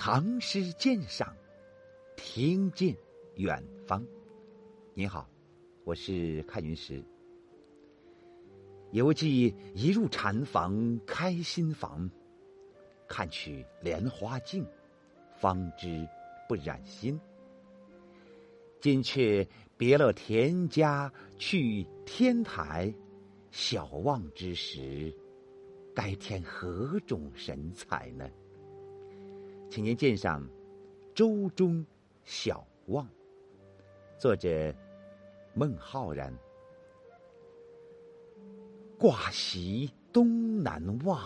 唐诗鉴赏，听见远方。您好，我是看云石。犹记一入禅房开心房，看取莲花镜，方知不染心。今却别了田家去天台，小望之时，该添何种神采呢？请您鉴赏《舟中小望》，作者孟浩然。挂席东南望，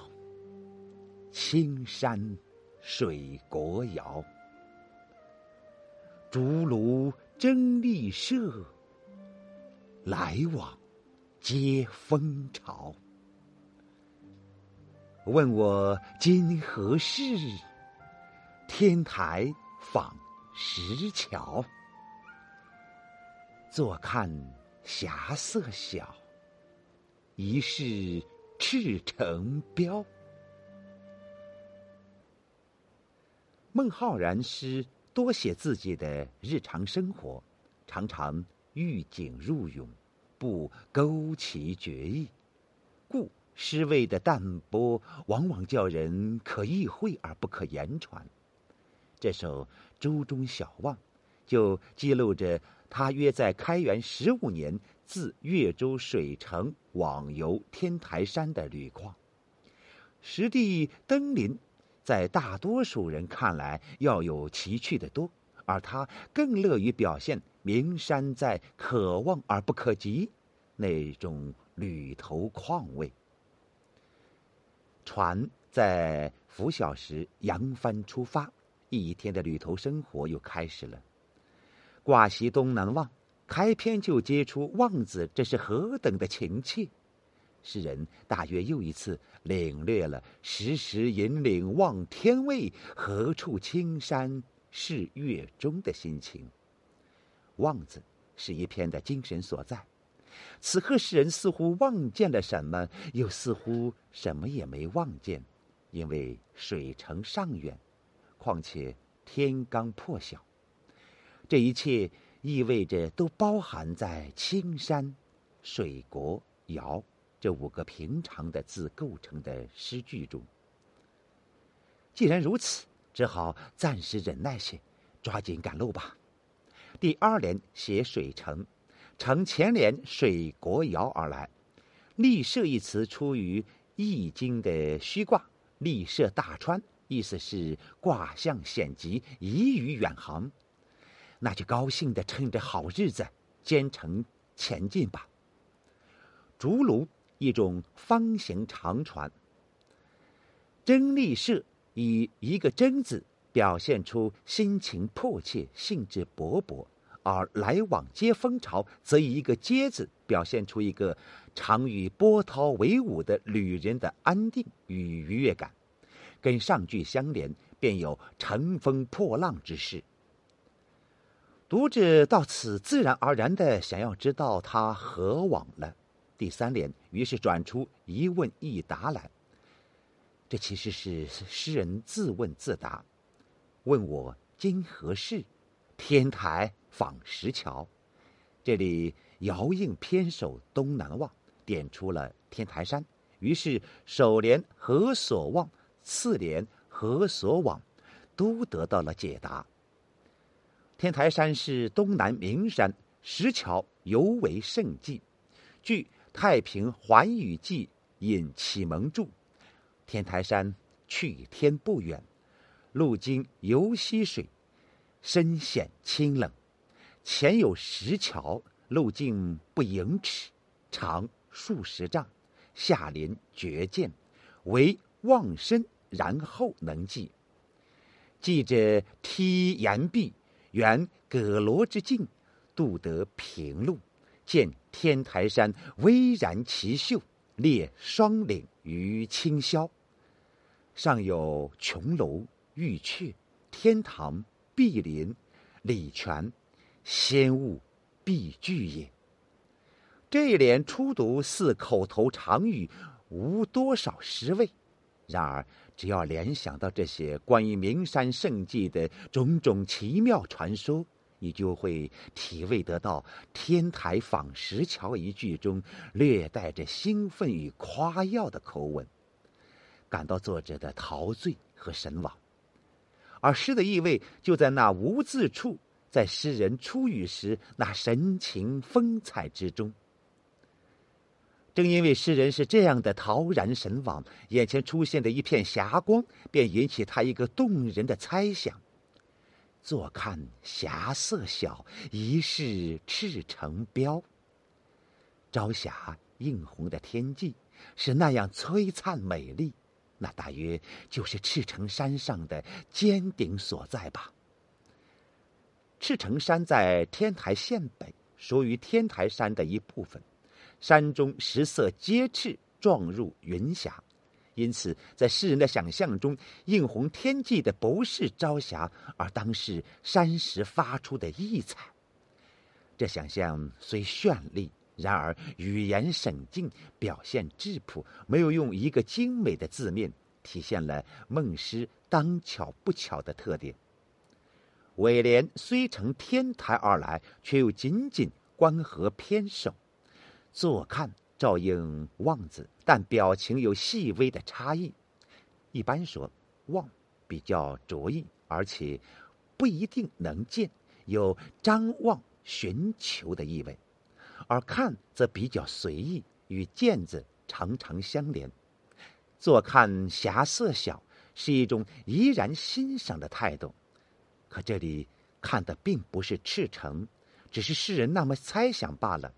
青山水国遥。竹庐争利舍，来往皆风潮。问我今何事？天台访石桥，坐看霞色小，疑是赤城标。孟浩然诗多写自己的日常生活，常常遇景入咏，不勾其绝意，故诗味的淡泊，往往叫人可意会而不可言传。这首《舟中小望》，就记录着他约在开元十五年自越州水城往游天台山的旅况。实地登临，在大多数人看来要有奇趣的多，而他更乐于表现名山在可望而不可及那种旅途况味。船在拂晓时扬帆出发。一天的旅途生活又开始了。挂席东南望，开篇就接出“望”字，这是何等的情切！诗人大约又一次领略了“时时引领望天位，何处青山是月中”的心情。“望”字是一篇的精神所在。此刻诗人似乎望见了什么，又似乎什么也没望见，因为水城尚远。况且天刚破晓，这一切意味着都包含在“青山、水国、瑶”这五个平常的字构成的诗句中。既然如此，只好暂时忍耐些，抓紧赶路吧。第二联写水城，承前联“水国爻”而来。立社一词出于《易经》的虚卦“立社大川”。意思是卦象险急，宜于远航，那就高兴的趁着好日子兼程前进吧。竹庐一种方形长船，征利社以一个真字表现出心情迫切、兴致勃勃，而来往接风潮则以一个接字表现出一个常与波涛为伍的旅人的安定与愉悦感。跟上句相连，便有乘风破浪之势。读者到此自然而然的想要知道他何往了。第三联于是转出一问一答来。这其实是诗人自问自答：“问我今何事？天台访石桥。”这里遥应偏首东南望，点出了天台山。于是首联何所望？次联何所往，都得到了解答。天台山是东南名山，石桥尤为胜迹。据《太平寰宇记》引启蒙注，天台山去天不远，路经游溪水，深险清冷，前有石桥，路径不盈尺，长数十丈，下临绝涧，为望深。然后能记。记着梯岩壁，原葛罗之境，渡得平路，见天台山巍然奇秀，列双岭于清霄。上有琼楼玉阙，天堂碧林，礼泉，仙物碧聚也。这一联初读似口头长语，无多少诗味。然而。只要联想到这些关于名山胜迹的种种奇妙传说，你就会体味得到“天台访石桥”一句中略带着兴奋与夸耀的口吻，感到作者的陶醉和神往。而诗的意味就在那无字处，在诗人初语时那神情风采之中。正因为诗人是这样的陶然神往，眼前出现的一片霞光，便引起他一个动人的猜想：坐看霞色小，疑是赤城标。朝霞映红的天际是那样璀璨美丽，那大约就是赤城山上的尖顶所在吧。赤城山在天台县北，属于天台山的一部分。山中石色皆赤，撞入云霞，因此在世人的想象中，映红天际的不是朝霞，而当是山石发出的异彩。这想象虽绚丽，然而语言省劲，表现质朴，没有用一个精美的字面，体现了孟诗当巧不巧的特点。尾联虽乘天台而来，却又紧紧关合偏首。坐看照应望字，但表情有细微的差异。一般说望比较着意，而且不一定能见，有张望寻求的意味；而看则比较随意，与见字常常相连。坐看霞色小，是一种怡然欣赏的态度。可这里看的并不是赤诚，只是世人那么猜想罢了。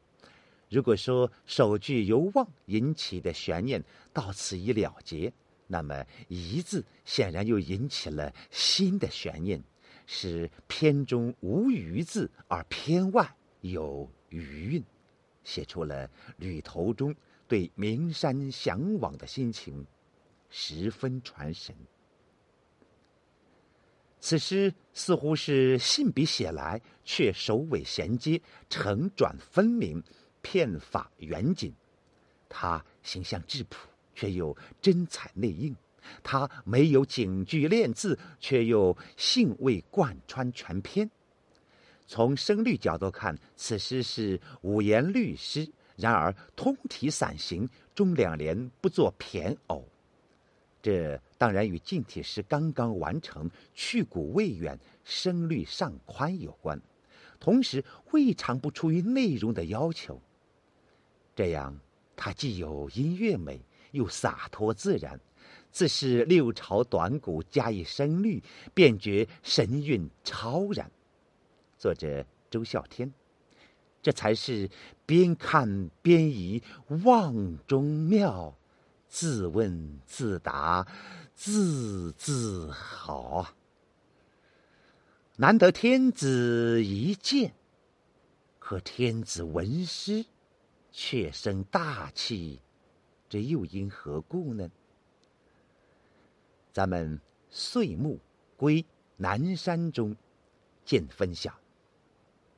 如果说首句由望引起的悬念到此已了结，那么“疑”字显然又引起了新的悬念，使篇中无“余”字，而篇外有“余”韵，写出了旅途中对名山向往的心情，十分传神。此诗似乎是信笔写来，却首尾衔接，承转分明。片法严谨，他形象质朴，却又真彩内应；他没有警句练字，却又兴味贯穿全篇。从声律角度看，此诗是五言律诗，然而通体散行，中两联不作骈偶。这当然与近体诗刚刚完成，去古未远，声律尚宽有关，同时未尝不出于内容的要求。这样，它既有音乐美，又洒脱自然，自是六朝短古加以声律，便觉神韵超然。作者周孝天，这才是边看边疑，望中妙，自问自答，字字好。难得天子一见，可天子闻诗。却生大气，这又因何故呢？咱们岁暮归南山中，见分晓。